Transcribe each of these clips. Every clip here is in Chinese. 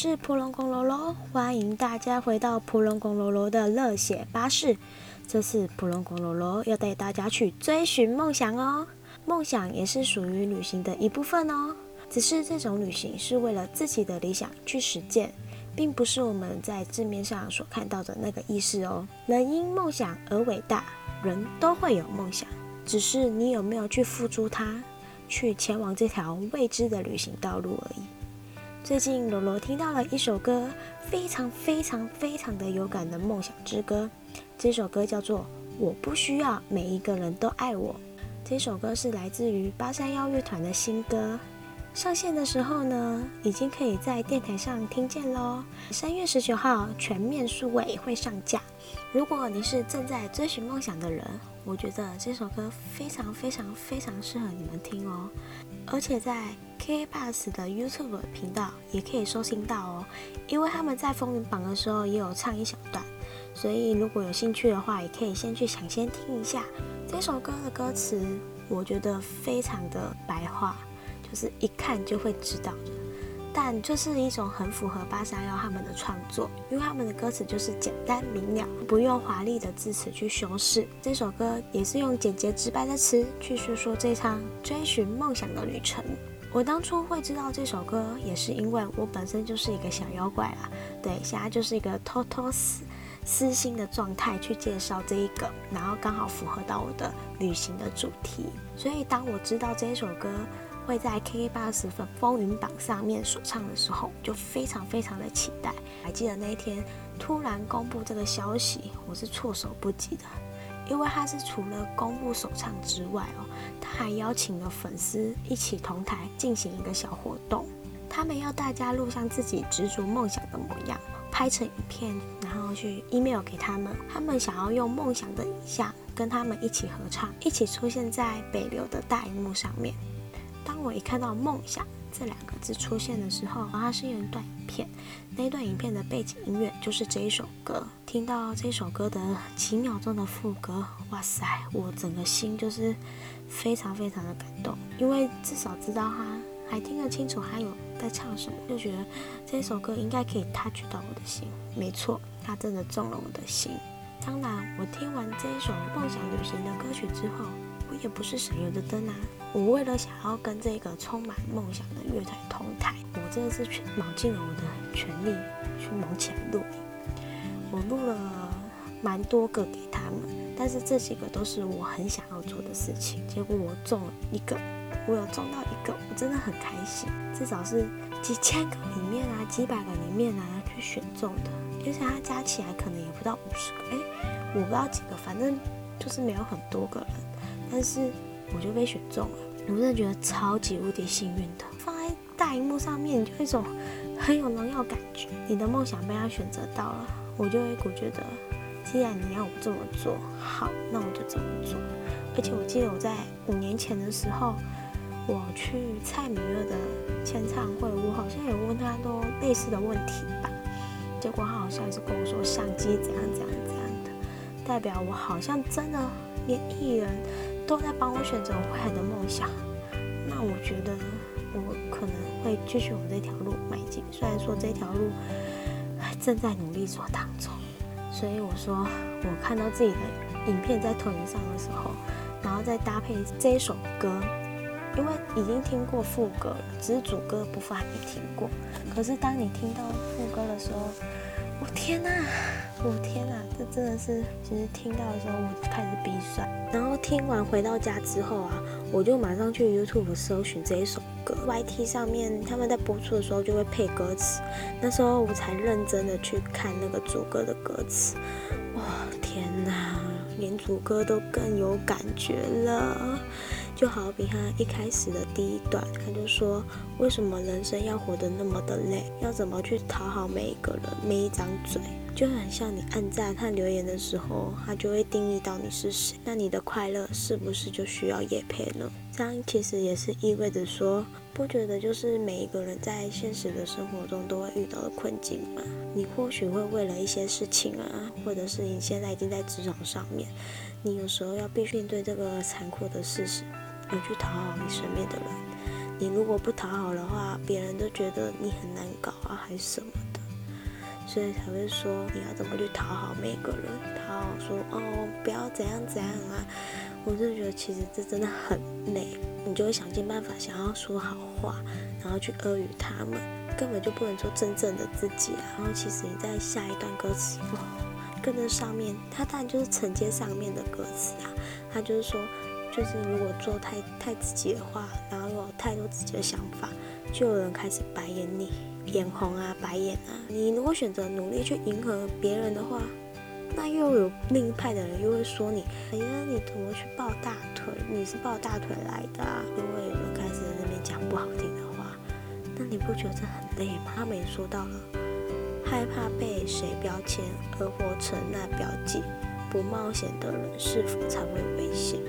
是普隆宫罗罗，欢迎大家回到普隆宫罗罗的热血巴士。这次普隆宫罗罗要带大家去追寻梦想哦，梦想也是属于旅行的一部分哦。只是这种旅行是为了自己的理想去实践，并不是我们在字面上所看到的那个意思哦。人因梦想而伟大，人都会有梦想，只是你有没有去付诸它，去前往这条未知的旅行道路而已。最近罗罗听到了一首歌，非常非常非常的有感的梦想之歌。这首歌叫做《我不需要每一个人都爱我》。这首歌是来自于八三幺乐团的新歌。上线的时候呢，已经可以在电台上听见喽。三月十九号全面数位会上架。如果你是正在追寻梦想的人，我觉得这首歌非常非常非常适合你们听哦。而且在 K Bus 的 YouTube 频道也可以收听到哦，因为他们在风云榜的时候也有唱一小段，所以如果有兴趣的话，也可以先去抢先听一下这首歌的歌词，我觉得非常的白话。就是一看就会知道的，但就是一种很符合八三幺他们的创作，因为他们的歌词就是简单明了，不用华丽的字词去修饰。这首歌也是用简洁直白的词去说说这场追寻梦想的旅程。我当初会知道这首歌，也是因为我本身就是一个小妖怪啦，对，现在就是一个偷偷私私心的状态去介绍这一个，然后刚好符合到我的旅行的主题，所以当我知道这首歌。会在 KK 八十粉风云榜上面所唱的时候，就非常非常的期待。还记得那一天突然公布这个消息，我是措手不及的，因为他是除了公布首唱之外哦，他还邀请了粉丝一起同台进行一个小活动。他们要大家录上自己执着梦想的模样，拍成影片，然后去 email 给他们。他们想要用梦想的影像跟他们一起合唱，一起出现在北流的大荧幕上面。当我一看到“梦想”这两个字出现的时候，它是有一段影片，那段影片的背景音乐就是这一首歌。听到这首歌的几秒钟的副歌，哇塞，我整个心就是非常非常的感动，因为至少知道他还听得清楚，还有在唱什么，就觉得这首歌应该可以 touch 到我的心。没错，他真的中了我的心。当然，我听完这一首《梦想旅行》的歌曲之后。我也不是省油的灯啊！我为了想要跟这个充满梦想的乐团同台，我真的是全卯尽了我的全力去猛起来录音。我录了蛮多个给他们，但是这几个都是我很想要做的事情。结果我中了一个，我有中到一个，我真的很开心。至少是几千个里面啊，几百个里面啊去选中的，而且它加起来可能也不到五十个，哎，我不知道几个，反正就是没有很多个人。但是我就被选中了，我真的觉得超级无敌幸运的。放在大荧幕上面，就一种很有荣耀感觉。你的梦想被他选择到了，我就有一股觉得，既然你要我这么做，好，那我就这么做。而且我记得我在五年前的时候，我去蔡明月的签唱会，我好像有问他多类似的问题吧。结果他好像是跟我说相机怎样怎样怎样的，代表我好像真的连艺人。都在帮我选择我未来的梦想，那我觉得我可能会继续往这条路迈进。虽然说这条路正在努力做当中，所以我说我看到自己的影片在投影上的时候，然后再搭配这一首歌，因为已经听过副歌了，只是主歌部分还没听过。可是当你听到副歌的时候，我天呐！我天呐，这真的是，其实听到的时候我就开始鼻酸。然后听完回到家之后啊，我就马上去 YouTube 搜寻这一首歌。YT 上面他们在播出的时候就会配歌词，那时候我才认真的去看那个主歌的歌词。主歌都更有感觉了。就好比他一开始的第一段，他就说：为什么人生要活得那么的累？要怎么去讨好每一个人，每一张嘴？就很像你按赞和留言的时候，他就会定义到你是谁。那你的快乐是不是就需要叶配呢？这样其实也是意味着说，不觉得就是每一个人在现实的生活中都会遇到的困境吗？你或许会为了一些事情啊，或者是你现在已经在职场上面，你有时候要必须面对这个残酷的事实，而去讨好你身边的人。你如果不讨好的话，别人都觉得你很难搞啊，还是什么的，所以才会说你要怎么去讨好每个人，讨好说哦不要怎样怎样啊。我就觉得其实这真的很累，你就会想尽办法想要说好话，然后去阿谀他们，根本就不能做真正的自己啊。然后其实你在下一段歌词哦，跟着上面，它当然就是承接上面的歌词啊，它就是说。就是如果做太太自己的话，然后有太多自己的想法，就有人开始白眼你，眼红啊，白眼啊。你如果选择努力去迎合别人的话，那又有另一派的人又会说你，哎呀，你怎么去抱大腿？你是抱大腿来的？啊？因为有人开始在那边讲不好听，你不觉得很累吗？他们也说到了，害怕被谁标签而活成那标记，不冒险的人是否才会危险？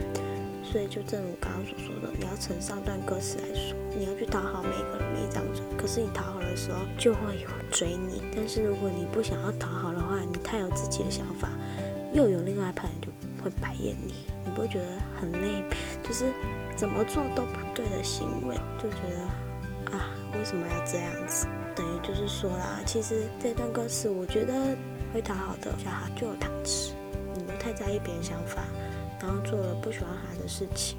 所以，就正如我刚刚所说的，你要从上段歌词来说，你要去讨好每个人、每一张嘴。可是你讨好的时候，就会有追你。但是如果你不想要讨好的话，你太有自己的想法，又有另外一派人就会白眼你。你不会觉得很累？就是怎么做都不对的行为，就觉得啊，为什么要这样子？等于就是说啦，其实这段歌词，我觉得会讨好的小孩就有糖吃。你都太在意别人想法。然后做了不喜欢他的事情，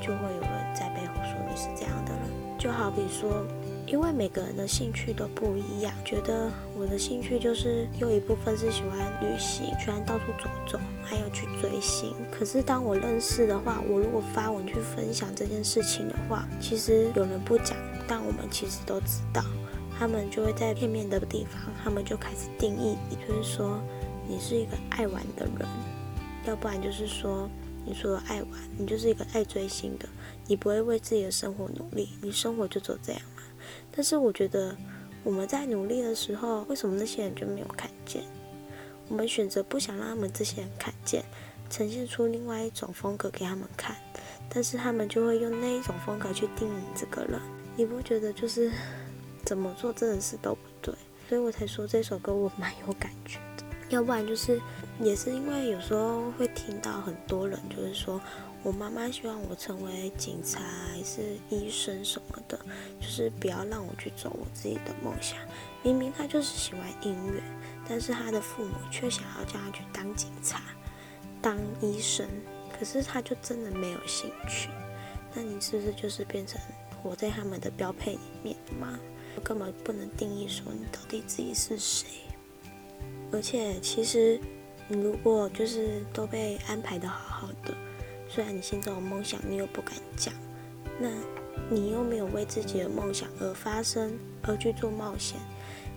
就会有人在背后说你是这样的人。就好比说，因为每个人的兴趣都不一样，觉得我的兴趣就是有一部分是喜欢旅行，喜欢到处走走，还有去追星。可是当我认识的话，我如果发文去分享这件事情的话，其实有人不讲，但我们其实都知道，他们就会在片面的地方，他们就开始定义，也就是说，你是一个爱玩的人。要不然就是说，你除了爱玩，你就是一个爱追星的，你不会为自己的生活努力，你生活就走这样嘛。但是我觉得我们在努力的时候，为什么那些人就没有看见？我们选择不想让他们这些人看见，呈现出另外一种风格给他们看，但是他们就会用那一种风格去定义这个人。你不觉得就是怎么做真的是都不对？所以我才说这首歌我蛮有感觉的。要不然就是。也是因为有时候会听到很多人就是说，我妈妈希望我成为警察还是医生什么的，就是不要让我去走我自己的梦想。明明他就是喜欢音乐，但是他的父母却想要叫他去当警察、当医生，可是他就真的没有兴趣。那你是不是就是变成活在他们的标配里面吗？根本不能定义说你到底自己是谁。而且其实。你如果就是都被安排的好好的，虽然你心中有梦想，你又不敢讲，那你又没有为自己的梦想而发声，而去做冒险，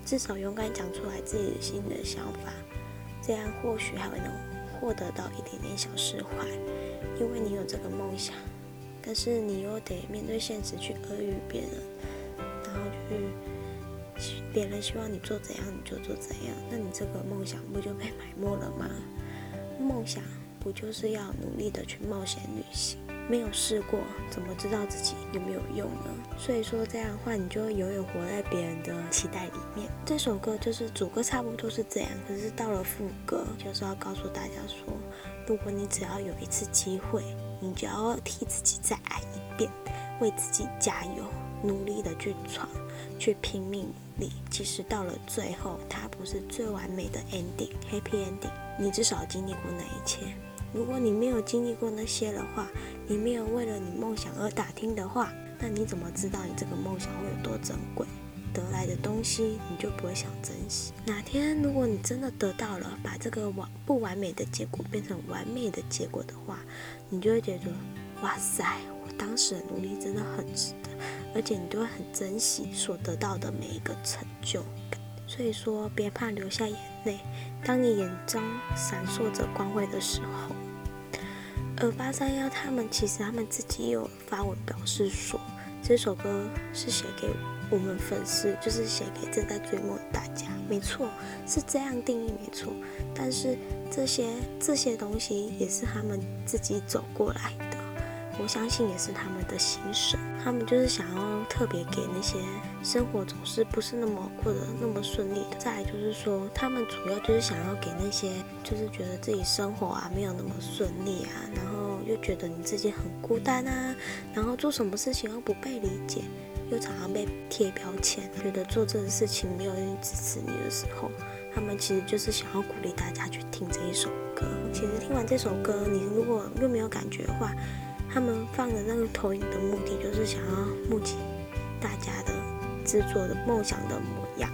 至少勇敢讲出来自己的心里的想法，这样或许还会能获得到一点点小释怀，因为你有这个梦想，但是你又得面对现实去阿谀别人，然后去。别人希望你做怎样你就做怎样，那你这个梦想不就被埋没了吗？梦想不就是要努力的去冒险旅行？没有试过，怎么知道自己有没有用呢？所以说这样的话，你就永远活在别人的期待里面。这首歌就是主歌差不多是这样，可是到了副歌就是要告诉大家说，如果你只要有一次机会，你就要替自己再爱一遍，为自己加油，努力的去闯。去拼命努力，其实到了最后，它不是最完美的 ending，happy ending。你至少经历过那一切。如果你没有经历过那些的话，你没有为了你梦想而打听的话，那你怎么知道你这个梦想会有多珍贵？得来的东西你就不会想珍惜。哪天如果你真的得到了，把这个完不完美的结果变成完美的结果的话，你就会觉得，哇塞，我当时的努力真的很值得。而且你都会很珍惜所得到的每一个成就感，所以说别怕流下眼泪。当你眼中闪烁着光辉的时候，而八三幺他们其实他们自己有发文表示说，这首歌是写给我我们粉丝，就是写给正在追梦的大家。没错，是这样定义没错。但是这些这些东西也是他们自己走过来的。我相信也是他们的心声，他们就是想要特别给那些生活总是不是那么过得那么顺利的。再来就是说，他们主要就是想要给那些就是觉得自己生活啊没有那么顺利啊，然后又觉得你自己很孤单啊，然后做什么事情又不被理解，又常常被贴标签，觉得做这个事情没有人支持你的时候，他们其实就是想要鼓励大家去听这一首歌。其实听完这首歌，你如果又没有感觉的话，他们放的那个投影的目的就是想要募集大家的制作的梦想的模样。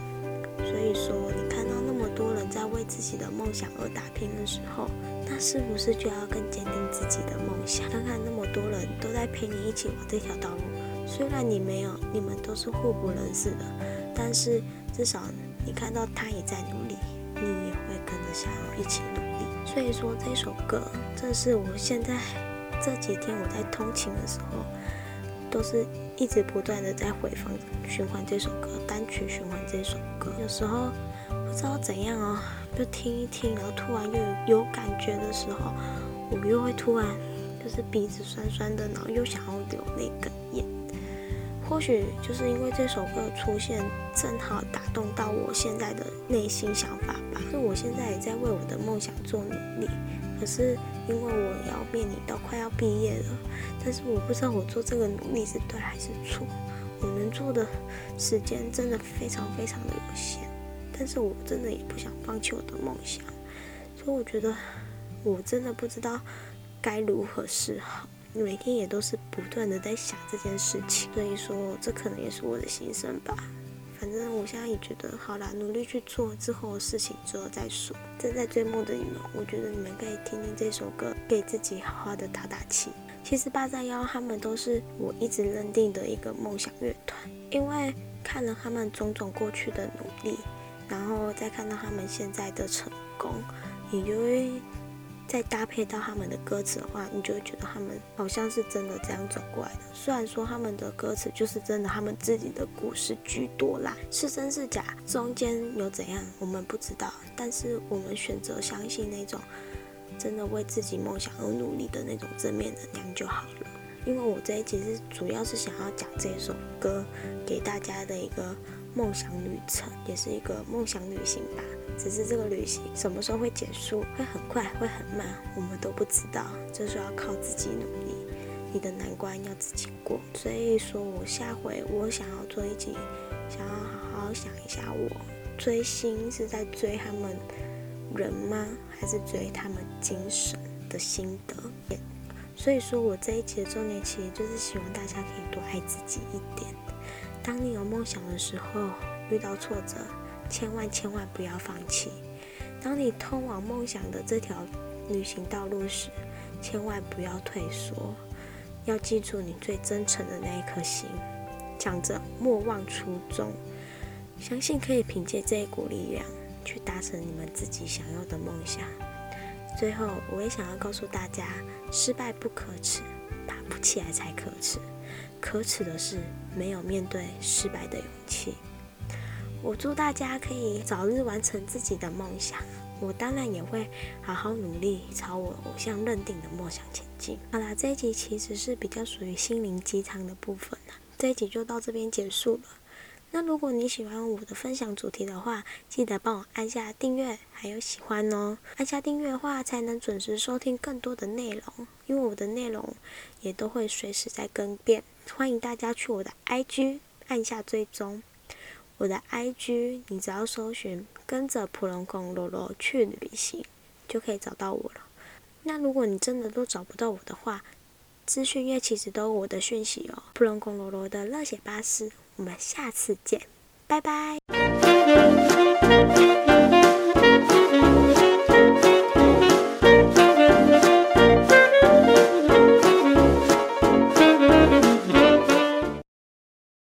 所以说，你看到那么多人在为自己的梦想而打拼的时候，那是不是就要更坚定自己的梦想？看看那么多人都在陪你一起往这条道路，虽然你没有，你们都是互不认识的，但是至少你看到他也在努力，你也会跟着想要一起努力。所以说，这首歌，这是我现在这几天我在通勤的时候。都是一直不断的在回放循环这首歌，单曲循环这首歌。有时候不知道怎样哦，就听一听，然后突然又有感觉的时候，我又会突然就是鼻子酸酸的，然后又想要流泪哽咽。或许就是因为这首歌出现，正好打动到我现在的内心想法吧。就我现在也在为我的梦想做努力。可是因为我要面临到快要毕业了，但是我不知道我做这个努力是对还是错。我能做的时间真的非常非常的有限，但是我真的也不想放弃我的梦想，所以我觉得我真的不知道该如何是好。每天也都是不断的在想这件事情，所以说这可能也是我的心声吧。反正我现在也觉得好啦，努力去做之后的事情之后再说。正在追梦的你们，我觉得你们可以听听这首歌，给自己好好的打打气。其实八三幺他们都是我一直认定的一个梦想乐团，因为看了他们种种过去的努力，然后再看到他们现在的成功，也就会。再搭配到他们的歌词的话，你就会觉得他们好像是真的这样走过来的。虽然说他们的歌词就是真的，他们自己的故事居多啦，是真是假，中间有怎样我们不知道。但是我们选择相信那种真的为自己梦想而努力的那种正面能量就好了。因为我这一集是主要是想要讲这首歌给大家的一个梦想旅程，也是一个梦想旅行吧。只是这个旅行什么时候会结束，会很快，会很慢，我们都不知道。就是要靠自己努力，你的难关要自己过。所以说我下回我想要做一集，想要好好想一下，我追星是在追他们人吗，还是追他们精神的心得？所以说我这一集的重点其实就是希望大家可以多爱自己一点。当你有梦想的时候，遇到挫折。千万千万不要放弃！当你通往梦想的这条旅行道路时，千万不要退缩。要记住你最真诚的那一颗心，讲着莫忘初衷，相信可以凭借这一股力量去达成你们自己想要的梦想。最后，我也想要告诉大家：失败不可耻，爬不起来才可耻。可耻的是没有面对失败的勇气。我祝大家可以早日完成自己的梦想，我当然也会好好努力，朝我偶像认定的梦想前进。好啦，这一集其实是比较属于心灵鸡汤的部分啦，这一集就到这边结束了。那如果你喜欢我的分享主题的话，记得帮我按下订阅还有喜欢哦。按下订阅的话，才能准时收听更多的内容，因为我的内容也都会随时在更变。欢迎大家去我的 IG 按下追踪。我的 IG，你只要搜寻“跟着普隆宫罗罗去旅行”，就可以找到我了。那如果你真的都找不到我的话，资讯页其实都有我的讯息哦。普隆宫罗罗的热血巴士，我们下次见，拜拜。